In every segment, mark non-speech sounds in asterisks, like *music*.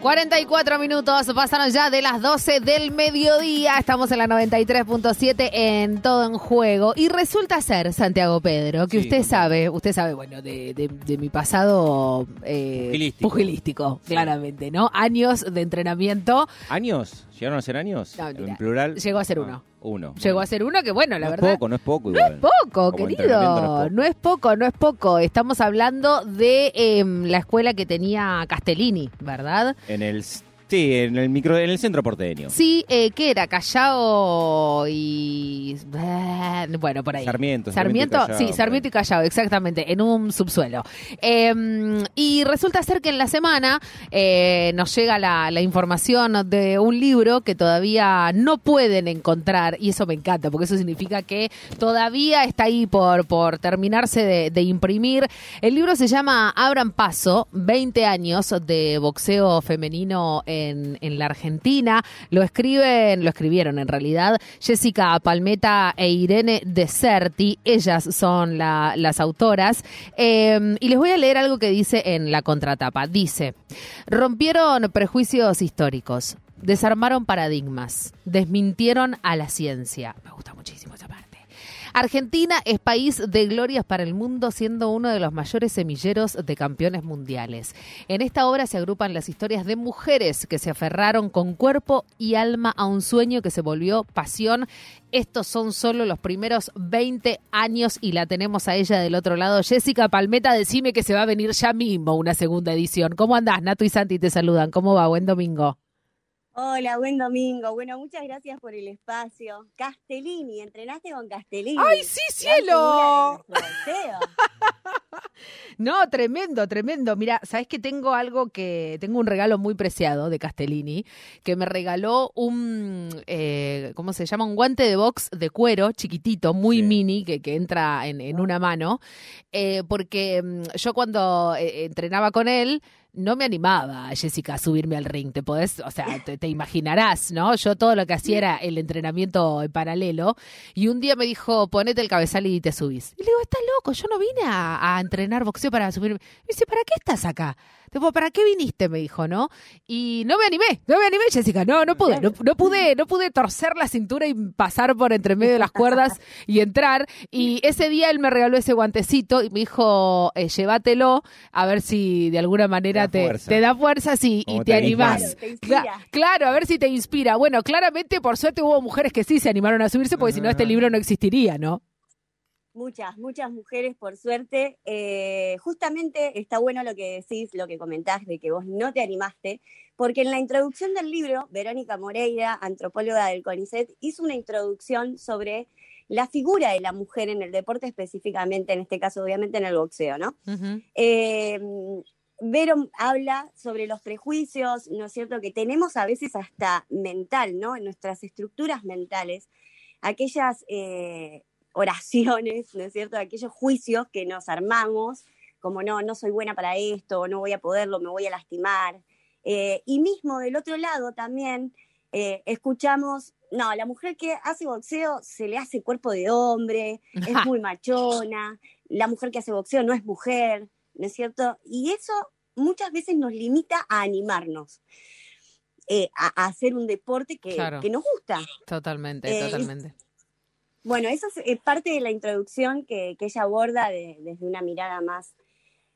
44 minutos, pasaron ya de las 12 del mediodía. Estamos en la 93.7 en todo en juego. Y resulta ser, Santiago Pedro, que Sí, usted sabe, usted sabe, bueno, de, de- de mi pasado eh, Pugilístico. pugilístico, claramente, ¿no? Años de entrenamiento. ¿Años? ¿Llegaron a ser años? No, mira, en plural. llegó a ser Ah, uno. Uno. Llegó Bueno. a ser uno que, bueno, la no verdad. es poco, no es poco No igual. es poco, Como querido. No es poco, no es poco. Estamos hablando de em, la escuela que tenía Castellini, ¿verdad? En el sí, en el micro, en el centro porteño. Sí, eh, ¿qué era? Callao y... eh, Bueno, por ahí. Sarmiento, Sarmiento, Sarmiento Callao, sí, Sarmiento y Callao, exactamente, en un subsuelo. Eh, y resulta ser que en la semana eh, nos llega la, la información de un libro que todavía no pueden encontrar, y eso me encanta, porque eso significa que todavía está ahí por, por terminarse de, de imprimir. El libro se llama Abran Paso, 20 años de boxeo femenino en, en la Argentina. Lo escriben, lo escribieron en realidad, Jessica Palmeta e Irene Deserti. Ellas son la- las autoras. Eh, y les voy a leer algo que dice en la contratapa. Dice, rompieron prejuicios históricos, desarmaron paradigmas, desmintieron a la ciencia. Me gusta muchísimo. Argentina es país de glorias para el mundo, siendo uno de los mayores semilleros de campeones mundiales. En esta obra se agrupan las historias de mujeres que se aferraron con cuerpo y alma a un sueño que se volvió pasión. Estos son solo los primeros 20 años y la tenemos a ella del otro lado. Jessica Palmeta, decime que se va a venir ya mismo una segunda edición. ¿Cómo andás? Nato y Santi te saludan. ¿Cómo va? Buen domingo. Hola, buen domingo. Bueno, muchas gracias por el espacio. Castellini, entrenaste con Castellini. ¡Ay, sí, cielo! *laughs* No, tremendo, tremendo. Mira, sabes que tengo algo que tengo un regalo muy preciado de Castellini que me regaló un eh, ¿cómo se llama? Un guante de box de cuero chiquitito, muy Sí. mini que, que entra en, en una mano, eh, porque mm, yo cuando eh, entrenaba con él no me animaba, Jessica, a subirme al ring. Te podés, o sea, te, imaginarás, ¿no? Yo todo lo que hacía era el entrenamiento en paralelo. Y un día me dijo, ponete el cabezal y te subís. Y le digo, estás loco, yo no vine a, a entrenar boxeo para subirme. Me dice, ¿para qué estás acá? Tipo, ¿para qué viniste? Me dijo, ¿no? Y no me animé, no me animé, Jessica, no, no pude, no, no pude, no pude torcer la cintura y pasar por entre medio de las cuerdas y entrar. Y ese día él me regaló ese guantecito y me dijo, eh, llévatelo, a ver si de alguna manera Te da te, fuerza. te da fuerza sí, y te te animás. Te claro, a ver si te inspira. Bueno, claramente, por suerte, hubo mujeres que sí se animaron a subirse, porque si no, este Ah. libro no existiría, ¿no? Muchas, muchas mujeres, por suerte. Eh, justamente está bueno lo que decís, lo que comentás de que vos no te animaste, porque en la introducción del libro, Verónica Moreira, antropóloga del CONICET, hizo una introducción sobre la figura de la mujer en el deporte, específicamente, en este caso, obviamente, en el boxeo, ¿no? Eh, Vero habla sobre los prejuicios, ¿no es cierto?, que tenemos a veces hasta mental, ¿no?, en nuestras estructuras mentales, aquellas eh, oraciones, ¿no es cierto?, aquellos juicios que nos armamos, como no, no soy buena para esto, no voy a poderlo, me voy a lastimar. Eh, y mismo del otro lado también eh, escuchamos, no, la mujer que hace boxeo se le hace cuerpo de hombre, es *laughs* muy machona, la mujer que hace boxeo no es mujer, ¿no es cierto? Y eso muchas veces nos limita a animarnos, eh, a, a hacer un deporte que, Claro. que nos gusta. Totalmente, totalmente. Bueno, eso es eh, parte de la introducción que, que ella aborda de- desde una mirada más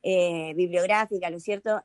eh, bibliográfica, ¿no es cierto?,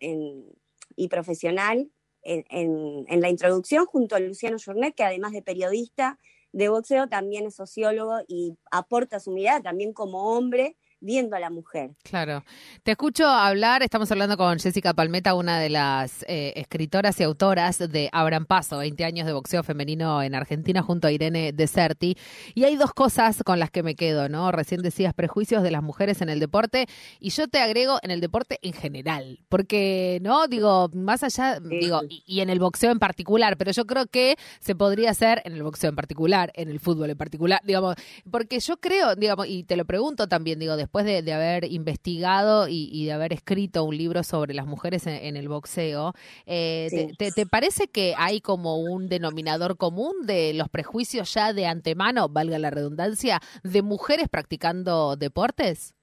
y profesional, en, en- en la introducción junto a Luciano Journet, que además de periodista de boxeo, también es sociólogo y aporta su mirada también como hombre viendo a la mujer. Claro. Te escucho hablar, estamos hablando con Jessica Palmeta, una de las eh, escritoras y autoras de Abran Paso, 20 años de boxeo femenino en Argentina, junto a Irene Deserti. Y hay dos cosas con las que me quedo, ¿no? Recién decías prejuicios de las mujeres en el deporte, y yo te agrego en el deporte en general, porque, ¿no? Digo, más allá, Sí. digo, y, y en el boxeo en particular, pero yo creo que se podría hacer en el boxeo en particular, en el fútbol en particular, digamos, porque yo creo, digamos, y te lo pregunto también, digo, después de, de haber investigado y, y de haber escrito un libro sobre las mujeres en, en el boxeo, eh, Sí. te, te- te parece que hay como un denominador común de los prejuicios ya de antemano, valga la redundancia, de mujeres practicando deportes?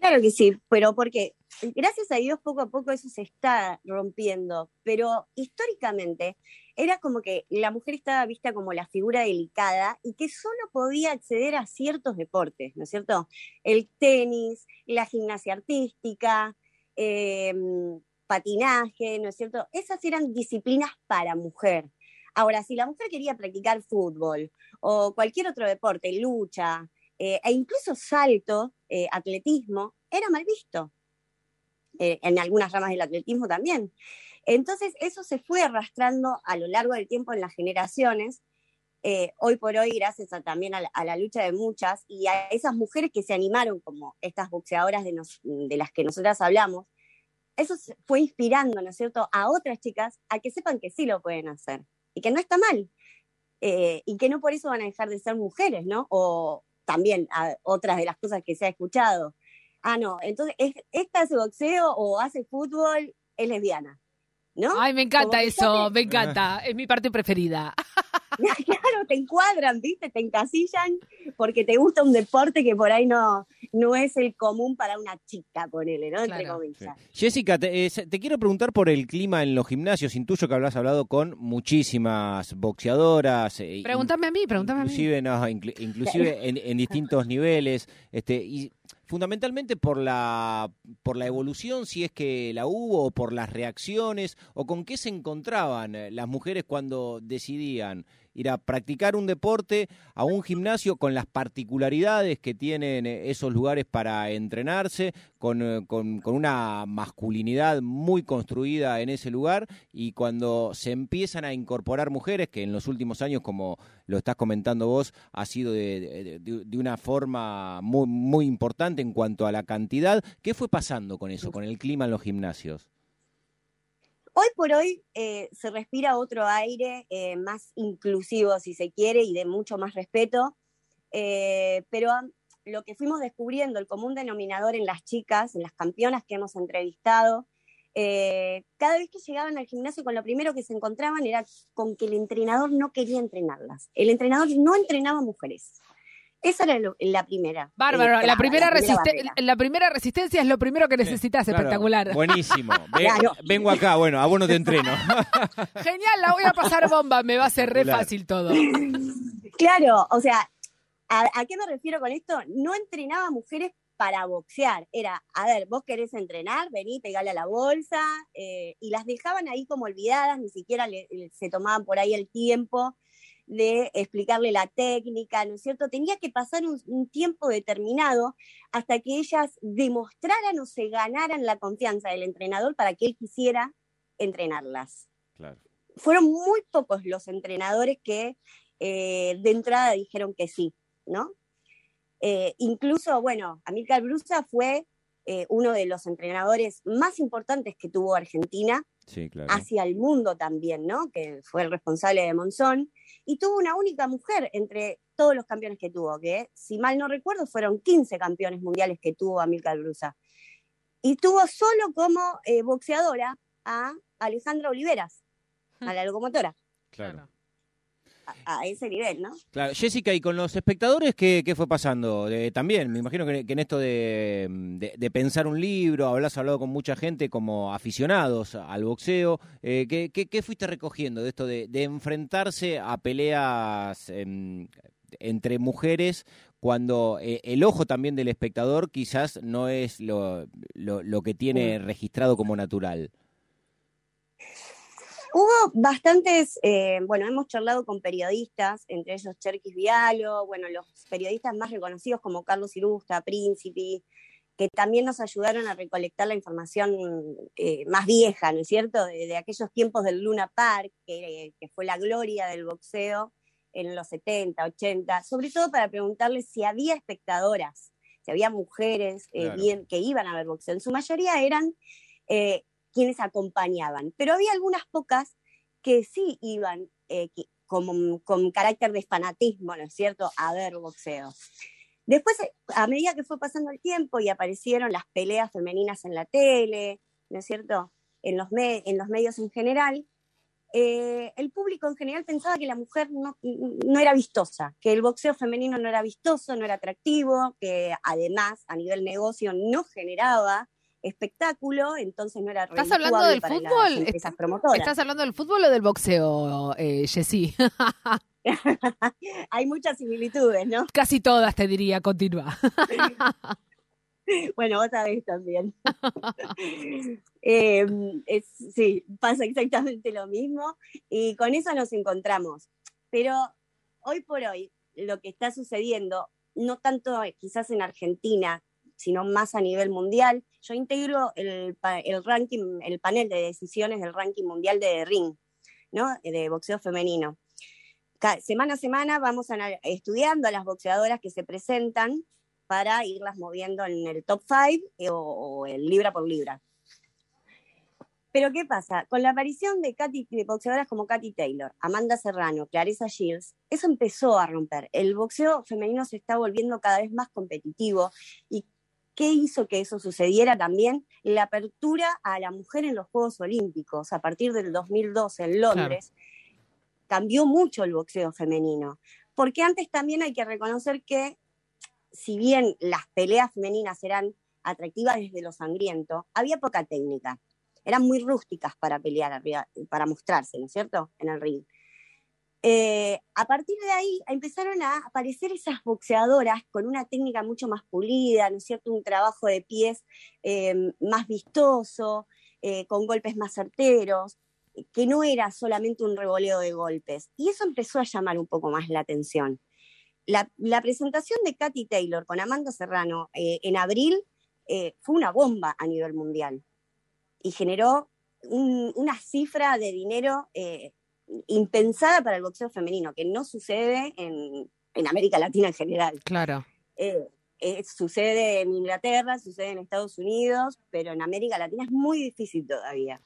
Claro que sí, pero porque gracias a Dios poco a poco eso se está rompiendo, pero históricamente era como que la mujer estaba vista como la figura delicada y que solo podía acceder a ciertos deportes, ¿no es cierto? El tenis, la gimnasia artística, em, patinaje, ¿no es cierto? Esas eran disciplinas para mujer. Ahora, si la mujer quería practicar fútbol o cualquier otro deporte, lucha, eh, e incluso salto, eh, atletismo, era mal visto. Eh, en algunas ramas del atletismo también. Entonces, eso se fue arrastrando a lo largo del tiempo en las generaciones. hoy por hoy, gracias también a la, lucha de muchas y a esas mujeres que se animaron, como estas boxeadoras de, de las que nosotras hablamos, eso fue inspirando, ¿no es cierto?, a otras chicas a que sepan que sí lo pueden hacer y que no está mal. y que no por eso van a dejar de ser mujeres, ¿no? O, también a otras de las cosas que se ha escuchado. Ah, no, entonces, ¿esta hace boxeo o hace fútbol? Es lesbiana. ¿No? Ay, me encanta eso, me encanta, es mi parte preferida. *laughs* claro, te encuadran, ¿viste? Te encasillan porque te gusta un deporte que por ahí no, no es el común para una chica, ponele, ¿no? Entre comillas. Jessica, te, quiero preguntar por el clima en los gimnasios. Intuyo que habrás hablado con muchísimas boxeadoras. Eh, pregúntame a mí, pregúntame a mí. inclusive *laughs* en, en, distintos niveles. Este, y fundamentalmente por la, por la evolución, si es que la hubo, o por las reacciones, o con qué se encontraban eh, las mujeres cuando decidían ir a practicar un deporte a un gimnasio con las particularidades que tienen eh, esos lugares para entrenarse, con, eh, con, con, una masculinidad muy construida en ese lugar y cuando se empiezan a incorporar mujeres, que en los últimos años, como lo estás comentando vos, ha sido de, de, una forma muy, muy importante en cuanto a la cantidad, ¿qué fue pasando con eso, con el clima en los gimnasios? Hoy por hoy eh, se respira otro aire eh, más inclusivo, si se quiere, y de mucho más respeto, eh, pero lo que fuimos descubriendo, el común denominador en las chicas, en las campeonas que hemos entrevistado, cada vez que llegaban al gimnasio con lo primero que se encontraban era con que el entrenador no quería entrenarlas. El entrenador no entrenaba mujeres. Esa era la primera. Bárbaro, la, primera la, primera resistencia es lo primero que necesitas, espectacular. Buenísimo. *laughs* Vengo acá, bueno, a vos no te entreno. *laughs* Genial, la voy a pasar bomba, me va a ser re fácil todo. Claro, o sea, ¿a, qué me refiero con esto? No entrenaba mujeres para boxear. Era, a ver, vos querés entrenar, vení, pegale a la bolsa, eh, y las dejaban ahí como olvidadas, ni siquiera se tomaban por ahí el tiempo de explicarle la técnica, ¿no es cierto? Tenía que pasar un, tiempo determinado hasta que ellas demostraran o se ganaran la confianza del entrenador para que él quisiera entrenarlas. Fueron muy pocos los entrenadores que eh, de entrada dijeron que sí, ¿no? Eh, incluso, bueno, Amílcar Brusa fue eh, uno de los entrenadores más importantes que tuvo Argentina hacia el mundo también, ¿no? Que fue el responsable de Monzón. Y tuvo una única mujer entre todos los campeones que tuvo, que si mal no recuerdo fueron 15 campeones mundiales que tuvo Amílcar Brusa. Y tuvo solo como eh, boxeadora a Alejandra Oliveras, a la *laughs* locomotora. Claro a, ese nivel, ¿no? Claro, Jessica, ¿y con los espectadores qué, qué fue pasando? también, me imagino que, en esto de, de, pensar un libro, habrás hablado con mucha gente como aficionados al boxeo, eh, ¿qué, qué, fuiste recogiendo de esto de, enfrentarse a peleas em, entre mujeres cuando eh, el ojo también del espectador quizás no es lo, lo, lo que tiene registrado como natural? Hubo bastantes, eh, bueno, hemos charlado con periodistas, entre ellos Cherkis Vialo, bueno, los periodistas más reconocidos como Carlos Irusta, Príncipe, que también nos ayudaron a recolectar la información eh, más vieja, ¿no es cierto?, de, aquellos tiempos del Luna Park, que, fue la gloria del boxeo en los 70, 80, sobre todo para preguntarles si había espectadoras, si había mujeres eh, bien, que iban a ver boxeo. En su mayoría eran quienes acompañaban, pero había algunas pocas que sí iban eh, con, carácter de fanatismo, ¿no es cierto?, a ver boxeo. Después, a medida que fue pasando el tiempo y aparecieron las peleas femeninas en la tele, ¿no es cierto?, en los, en los medios en general, eh, el público en general pensaba que la mujer no, no, era vistosa, que el boxeo femenino no era vistoso, no era atractivo, que además a nivel negocio no generaba espectáculo, entonces no era ¿Estás hablando del para fútbol? ¿Estás- promotoras. ¿Estás hablando del fútbol o del boxeo, eh, Jessy? *laughs* Hay muchas similitudes, ¿no? Casi todas, te diría, continúa. *laughs* Bueno, vos sabés también. *laughs* Eh, es- sí, pasa exactamente lo mismo y con eso nos encontramos. Pero hoy por hoy, lo que está sucediendo, no tanto eh, quizás en Argentina, sino más a nivel mundial, yo integro el, el ranking, el panel de decisiones del ranking mundial de ring, ¿no? De boxeo femenino. Ca- semana a semana vamos ana- estudiando a las boxeadoras que se presentan para irlas moviendo en el top 5 o, o el libra por libra. Pero ¿qué pasa? Con la aparición de boxeadoras como Katy Taylor, Amanda Serrano, Clarissa Shields, eso empezó a romper. El boxeo femenino se está volviendo cada vez más competitivo. ¿Y qué hizo que eso sucediera también? La apertura a la mujer en los Juegos Olímpicos a partir del 2012 en Londres. Cambió mucho el boxeo femenino. Porque antes también hay que reconocer que si bien las peleas femeninas eran atractivas desde lo sangriento, había poca técnica. Eran muy rústicas para pelear, para mostrarse, ¿no es cierto?, en el ring. Eh, a partir de ahí empezaron a aparecer esas boxeadoras con una técnica mucho más pulida, ¿no es cierto?, un trabajo de pies eh, más vistoso, eh, con golpes más certeros, que no era solamente un revoleo de golpes. Y eso empezó a llamar un poco más la atención la, presentación de Katy Taylor con Amanda Serrano en abril fue una bomba a nivel mundial y generó un- una cifra de dinero impensada para el boxeo femenino, que no sucede en, en América Latina en general. Claro. Eh, eh, sucede en Inglaterra, sucede en Estados Unidos, pero en América Latina es muy difícil todavía.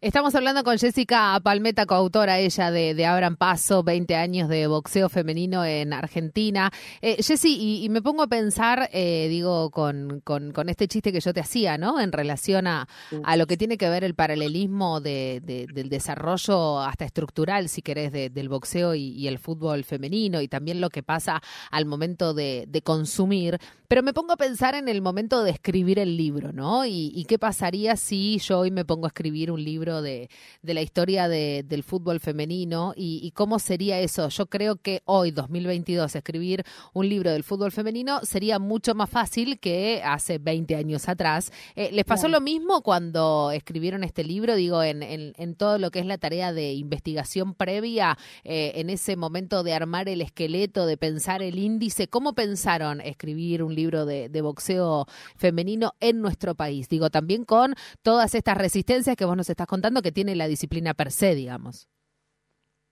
Estamos hablando con Jessica Palmeta, coautora ella de, de Abran Paso, 20 años de boxeo femenino en Argentina. Eh, Jessy, y, y me pongo a pensar, eh, digo, con, con, con este chiste que yo te hacía, ¿no? En relación a, a lo que tiene que ver el paralelismo de, de- del desarrollo hasta estructural, si querés, de- del boxeo y, y el fútbol femenino, y también lo que pasa al momento de, de consumir. Pero me pongo a pensar en el momento de escribir el libro, ¿no? Y, y qué pasaría si yo hoy me pongo a escribir un libro de, de la historia de- del fútbol femenino y, y cómo sería eso. Yo creo que hoy, 2022, escribir un libro del fútbol femenino sería mucho más fácil que hace 20 años atrás. Eh, ¿Les pasó Claro. lo mismo cuando escribieron este libro? Digo, en, en- en todo lo que es la tarea de investigación previa, eh, en ese momento de armar el esqueleto, de pensar el índice. ¿Cómo pensaron escribir un libro de, de boxeo femenino en nuestro país? Digo, también con todas estas resistencias que vos nos estás contando que tiene la disciplina per se, digamos.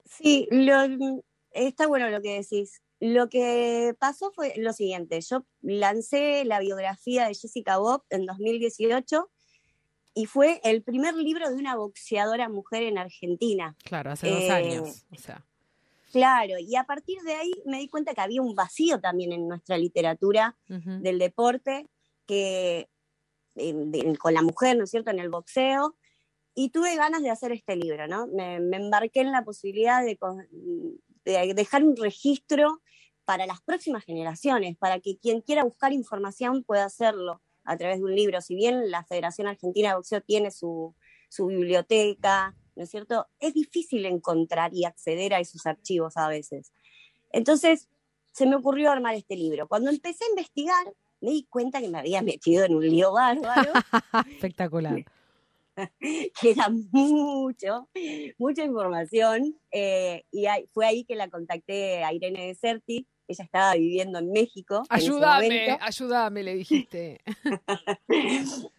Sí, lo- está bueno lo que decís. Lo que pasó fue lo siguiente. Yo lancé la biografía de Jessica Bob en 2018 y fue el primer libro de una boxeadora mujer en Argentina. Claro, hace dos Eh, años. O sea, Claro, y a partir de ahí me di cuenta que había un vacío también en nuestra literatura del deporte que eh, con la mujer, ¿no es cierto?, en el boxeo. Y tuve ganas de hacer este libro, ¿no? Me, embarqué en la posibilidad de, de dejar un registro para las próximas generaciones, para que quien quiera buscar información pueda hacerlo a través de un libro. Si bien la Federación Argentina de Boxeo tiene su, su biblioteca, ¿no es cierto? Es difícil encontrar y acceder a esos archivos a veces. Entonces, se me ocurrió armar este libro. Cuando empecé a investigar, me di cuenta que me había metido en un lío bárbaro, *laughs* Espectacular. *laughs* que era mucho, mucha información, eh, y fue ahí que la contacté a Irene Deserti, ella estaba viviendo en México. en Ayúdame, momento. ayúdame, le dijiste. *laughs*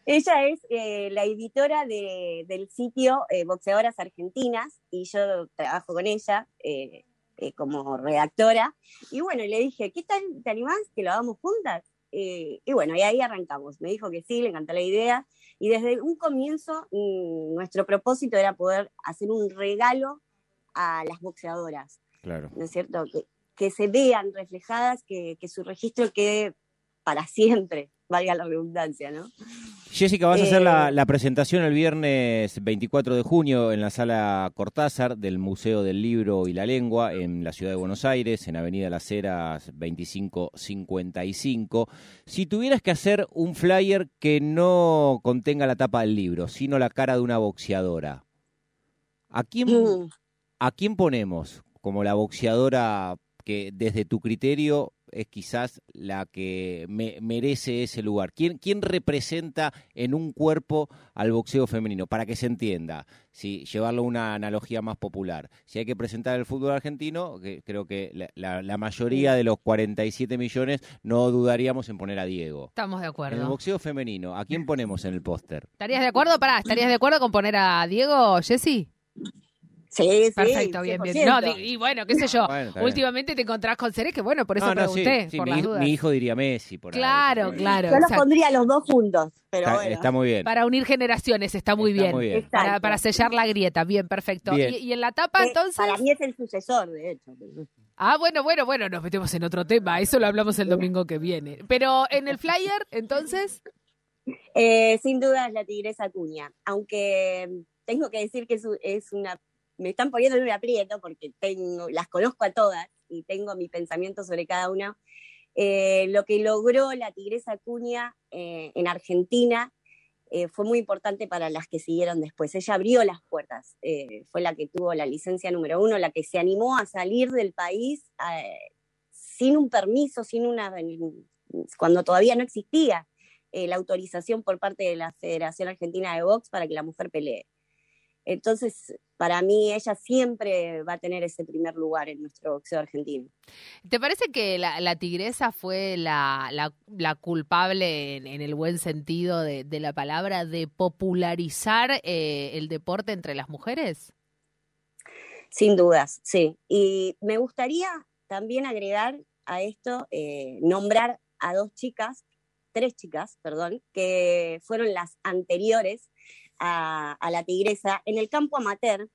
Ella es eh, la editora de- del sitio eh, Boxeadoras Argentinas y yo trabajo con ella como redactora. Y bueno, le dije, ¿qué tal? ¿Te animás que lo hagamos juntas? Y bueno, y ahí arrancamos. Me dijo que sí, le encantó la idea. Y desde un comienzo, mm, nuestro propósito era poder hacer un regalo a las boxeadoras. Claro. ¿no es cierto? Que, que se vean reflejadas, que, que su registro quede para siempre, valga la redundancia, ¿no? Jessica, vas a hacer la, la, presentación el viernes 24 de junio en la sala Cortázar del Museo del Libro y la Lengua en la ciudad de Buenos Aires, en Avenida Las Heras 2555. Si tuvieras que hacer un flyer que no contenga la tapa del libro, sino la cara de una boxeadora, ¿a quién, Mm. ¿a quién ponemos como la boxeadora que desde tu criterio es quizás la que me, merece ese lugar? ¿Quién, ¿Quién representa en un cuerpo al boxeo femenino? Para que se entienda, si llevarlo a una analogía más popular. Si hay que presentar el fútbol argentino, que creo que la, la, la, mayoría de los 47 millones no dudaríamos en poner a Diego. Estamos de acuerdo. En el boxeo femenino, ¿a quién *laughs* ponemos en el póster? ¿Estarías de acuerdo? Pará, ¿estarías de acuerdo con poner a Diego, Jessy? Sí, sí. Perfecto, bien, bien. No, y bueno, qué sé yo. Bueno, últimamente te encontrás con seres que, bueno, por eso no, no, pregunté, sí, sí, por mi, las dudas. Mi hijo diría Messi. Por claro, ahí, claro. Yo los pondría los dos juntos. Pero está, bueno. está, muy bien. Para unir generaciones, está muy está bien. Muy bien. Para, para, sellar la grieta, bien, perfecto. Bien. Y, y, en la tapa, Eh, entonces. Para mí es el sucesor, de hecho. Ah, bueno, bueno, bueno, nos metemos en otro tema. Eso lo hablamos el domingo que viene. Pero en el flyer, entonces. Eh, sin duda es la tigresa cuña. Aunque tengo que decir que es, es una me están poniendo en un aprieto porque las conozco a todas y tengo mi pensamiento sobre cada una. Eh, lo que logró la Tigresa Cuña eh, en Argentina eh, fue muy importante para las que siguieron después. Ella abrió las puertas, fue la que tuvo la licencia número uno, la que se animó a salir del país sin un permiso, sin una cuando todavía no existía la autorización por parte de la Federación Argentina de Box para que la mujer pelee. Entonces, para mí, ella siempre va a tener ese primer lugar en nuestro boxeo argentino. ¿Te parece que la, la tigresa fue la, la, la culpable, en, en, el buen sentido de, de, la palabra, de popularizar eh, el deporte entre las mujeres? Sin dudas, sí. Y me gustaría también agregar a esto, eh, nombrar a dos chicas, tres chicas, perdón, que fueron las anteriores a, a, la tigresa. En el campo amateur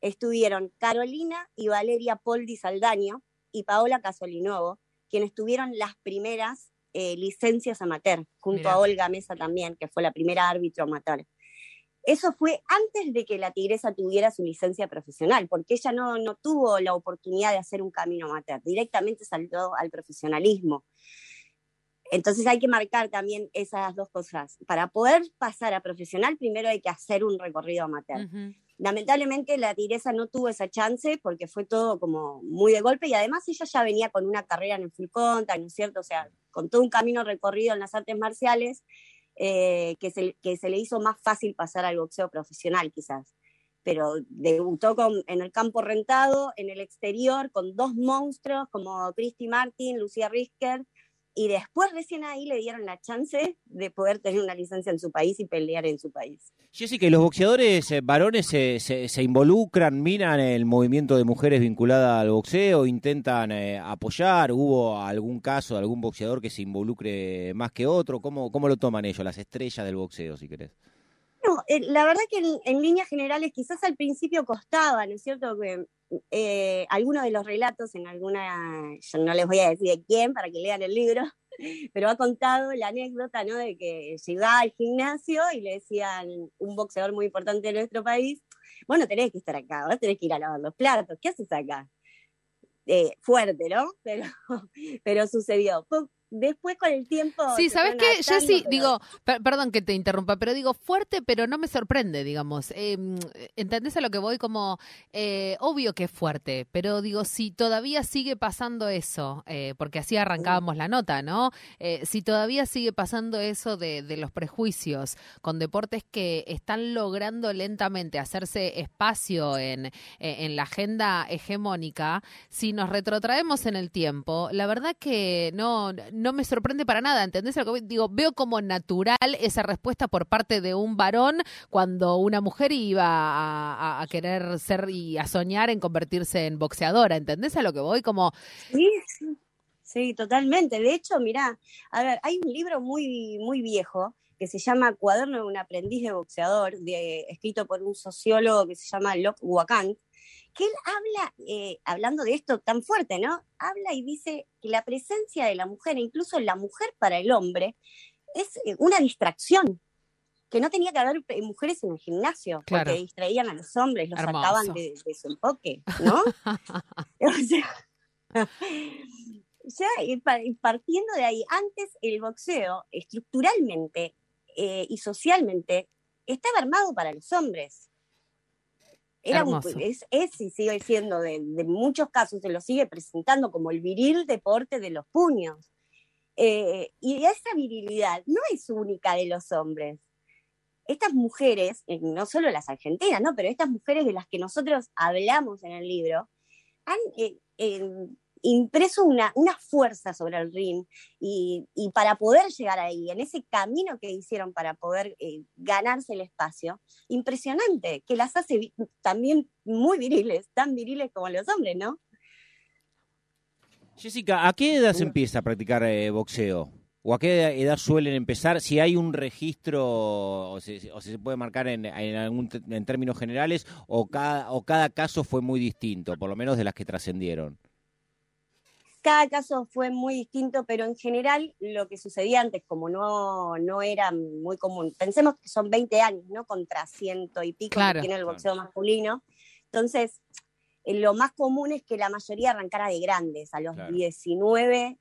estuvieron Carolina y Valeria Poldi Saldaño y Paola Casolinovo, quienes tuvieron las primeras eh, licencias amateur, junto Mirá. a Olga Mesa también, que fue la primera árbitro amateur. Eso fue antes de que la tigresa tuviera su licencia profesional, porque ella no, no tuvo la oportunidad de hacer un camino amateur, directamente saltó al profesionalismo. Entonces hay que marcar también esas dos cosas. Para poder pasar a profesional, primero hay que hacer un recorrido amateur. Uh -huh. Lamentablemente la tigresa no tuvo esa chance porque fue todo como muy de golpe y además ella ya venía con una carrera en el full contact, ¿no es cierto? O sea, con todo un camino recorrido en las artes marciales eh, que, se, que se le hizo más fácil pasar al boxeo profesional quizás. Pero debutó con, en el campo rentado, en el exterior, con dos monstruos como Christy Martin, Lucía Risker, y después recién ahí le dieron la chance de poder tener una licencia en su país y pelear en su país. Jessica, ¿y los boxeadores eh, varones se, se, involucran, miran el movimiento de mujeres vinculada al boxeo, intentan eh, apoyar? ¿Hubo algún caso de algún boxeador que se involucre más que otro? ¿Cómo, cómo lo toman ellos, las estrellas del boxeo, si querés? Eh, la verdad que en, líneas generales quizás al principio costaba, ¿no es cierto? Que eh, algunos de los relatos en alguna, yo no les voy a decir de quién para que lean el libro, *laughs* pero ha contado la anécdota, ¿no? De que llegaba al gimnasio y le decían un boxeador muy importante de nuestro país, bueno, tenés que estar acá, tenés que ir a lavar los platos, ¿qué haces acá? Eh, fuerte, ¿no? *laughs* Pero, pero sucedió después con el tiempo. Sí, ¿sabes qué? Yo sí, pero... digo, per perdón que te interrumpa, pero digo fuerte, pero no me sorprende, digamos. Eh, ¿Entendés a lo que voy? Como, eh, obvio que es fuerte, pero digo, si todavía sigue pasando eso, eh, porque así arrancábamos la nota, ¿no? Eh, si todavía sigue pasando eso de, de, los prejuicios con deportes que están logrando lentamente hacerse espacio en, eh, en la agenda hegemónica, si nos retrotraemos en el tiempo, la verdad que no no me sorprende para nada, ¿entendés? Digo, veo como natural esa respuesta por parte de un varón cuando una mujer iba a, querer ser y a soñar en convertirse en boxeadora, ¿entendés a lo que voy? Como... Sí, sí, totalmente. De hecho, mirá, a ver, hay un libro muy, muy viejo que se llama Cuaderno de un aprendiz de boxeador, de, escrito por un sociólogo que se llama Locke Wakant, que él habla, eh, hablando de esto tan fuerte, ¿no? Habla y dice que la presencia de la mujer, incluso la mujer para el hombre, es eh, una distracción. que no tenía que haber eh, mujeres en el gimnasio, porque distraían a los hombres, los sacaban de, su enfoque, ¿no? *laughs* *laughs* o sea, ya partiendo de ahí, antes el boxeo estructuralmente eh, y socialmente estaba armado para los hombres. Era es, es, y sigue siendo, de, muchos casos se lo sigue presentando como el viril deporte de los puños. Eh, y esa virilidad no es única de los hombres. Estas mujeres, eh, no solo las argentinas, ¿no? pero estas mujeres de las que nosotros hablamos en el libro, han impreso una, fuerza sobre el ring y, para poder llegar ahí, en ese camino que hicieron para poder eh, ganarse el espacio, impresionante, que las hace también muy viriles, tan viriles como los hombres, ¿no? Jessica, ¿a qué edad se empieza a practicar eh, boxeo? ¿O a qué edad suelen empezar? Si hay un registro, o si, se puede marcar en, en, en términos generales, o cada, o cada caso fue muy distinto, por lo menos de las que trascendieron. Cada caso fue muy distinto, pero en general lo que sucedía antes, como no, no era muy común, pensemos que son 20 años, ¿no? Contra ciento y pico que tiene el boxeo masculino. Entonces, eh, lo más común es que la mayoría arrancara de grandes, a los 19,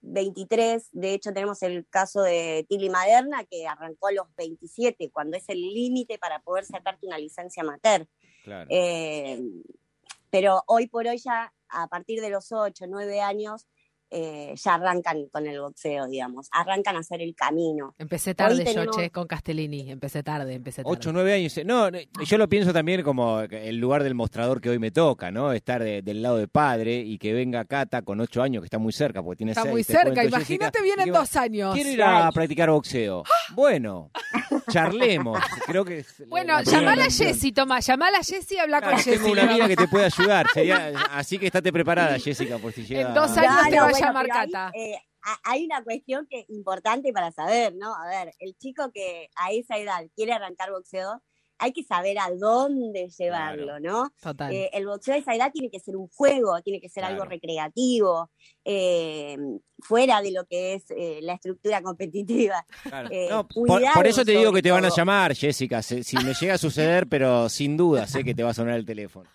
23. De hecho, tenemos el caso de Tilly Maderna, que arrancó a los 27, cuando es el límite para poder sacarte una licencia amateur. Eh, pero hoy por hoy ya a partir de los 8, 9 años, eh, ya arrancan con el boxeo, digamos, arrancan a hacer el camino. Empecé tarde yo, che, con Castellini, empecé tarde, empecé tarde. 8, 9 años. No, yo lo pienso también como el lugar del mostrador que hoy me toca, ¿no? Estar del lado de padre y que venga Cata con 8 años, que está muy cerca, porque tiene Está muy cerca, imagínate vienen dos años. Quiero ir a practicar boxeo. Bueno, *laughs* charlemos. Creo que bueno, llamala a Jessy, toma, llamala a Jessy y habla con Jessy. Tengo una amiga que te puede ayudar. *laughs* así que estate preparada, Jessica, por si llega. En dos años te va a llamar Cata. Eh, hay una cuestión que importante para saber, ¿no? A ver, el chico que a esa edad quiere arrancar boxeo, hay que saber a dónde llevarlo, ¿no? Total. Eh, el boxeo a esa edad tiene que ser un juego, tiene que ser algo recreativo, eh, fuera de lo que es eh, la estructura competitiva. por, eso te digo que te van a llamar, Jessica, si, me llega a suceder, *laughs* pero sin duda sé que te va a sonar el teléfono.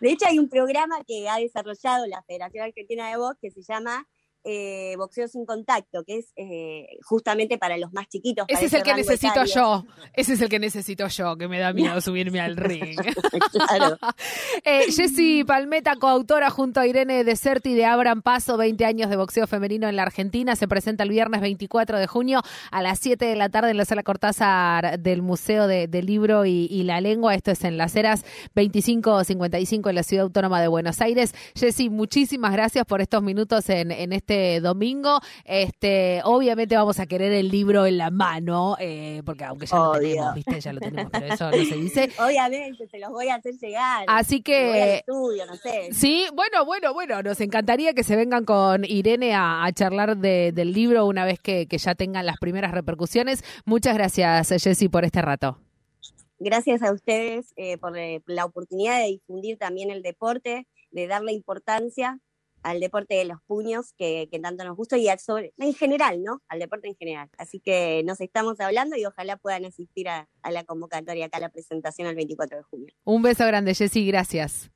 De hecho, hay un programa que ha desarrollado la Federación Argentina de Box que se llama eh, boxeo sin contacto, que es eh, justamente para los más chiquitos. Ese es el que necesito yo, ese es el que necesito yo, que me da miedo *laughs* subirme al ring. *laughs* claro. *laughs* eh, Jessy Palmeta, coautora junto a Irene Deserti de Abran Paso, 20 años de boxeo femenino en la Argentina, se presenta el viernes 24 de junio a las 7 de la tarde en la sala Cortázar del Museo del de Libro y, la Lengua. Esto es en Las Heras 2555 en la Ciudad Autónoma de Buenos Aires. Jessy, muchísimas gracias por estos minutos en, en este domingo. Este, obviamente vamos a querer el libro en la mano, eh, porque aunque ya lo tenemos, ¿viste? Ya lo tenemos, pero eso no se dice. *laughs* Obviamente, se los voy a hacer llegar. Así que. Estudio, no sé. Sí, bueno, bueno, bueno, nos encantaría que se vengan con Irene a, charlar del libro una vez que, que ya tengan las primeras repercusiones. Muchas gracias, Jessy, por este rato. Gracias a ustedes eh, por eh, la oportunidad de difundir también el deporte, de darle importancia al deporte de los puños que, tanto nos gusta y al sobre, en general, ¿no? Al deporte en general. Así que nos estamos hablando y ojalá puedan asistir a, a la convocatoria acá a la presentación el 24 de junio. Un beso grande, Jessy, gracias.